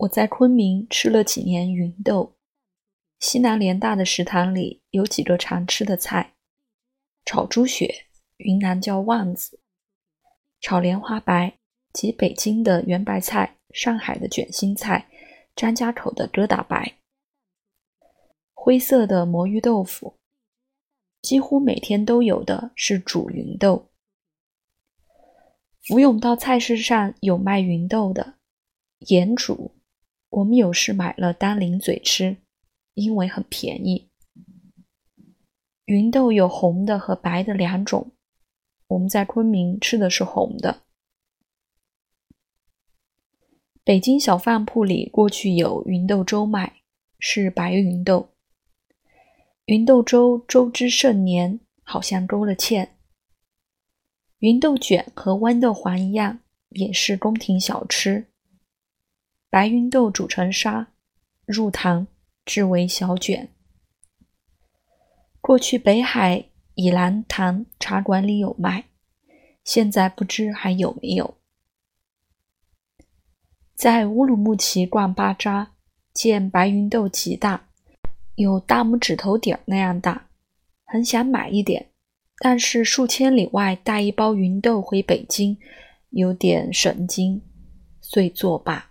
我在昆明吃了几年芸豆，西南联大的食堂里有几个常吃的菜：炒猪血（云南叫旺子）、炒莲花白及北京的圆白菜、上海的卷心菜、张家口的疙瘩白、灰色的魔芋豆腐。几乎每天都有的是煮芸豆。福永道菜市上有卖芸豆的，盐煮。我们有时买了当零嘴吃，因为很便宜。芸豆有红的和白的两种，我们在昆明吃的是红的。北京小饭铺里过去有芸豆粥卖，是白芸豆。芸豆粥粥汁甚黏，好像勾了芡。芸豆卷和豌豆黄一样，也是宫廷小吃。白芸豆煮成沙，入糖，制为小卷。过去北海以兰堂茶馆里有卖，现在不知还有没有。在乌鲁木齐逛巴扎，见白芸豆极大，有大拇指头底儿那样大，很想买一点，但是数千里外带一包芸豆回北京，有点神经，遂作罢。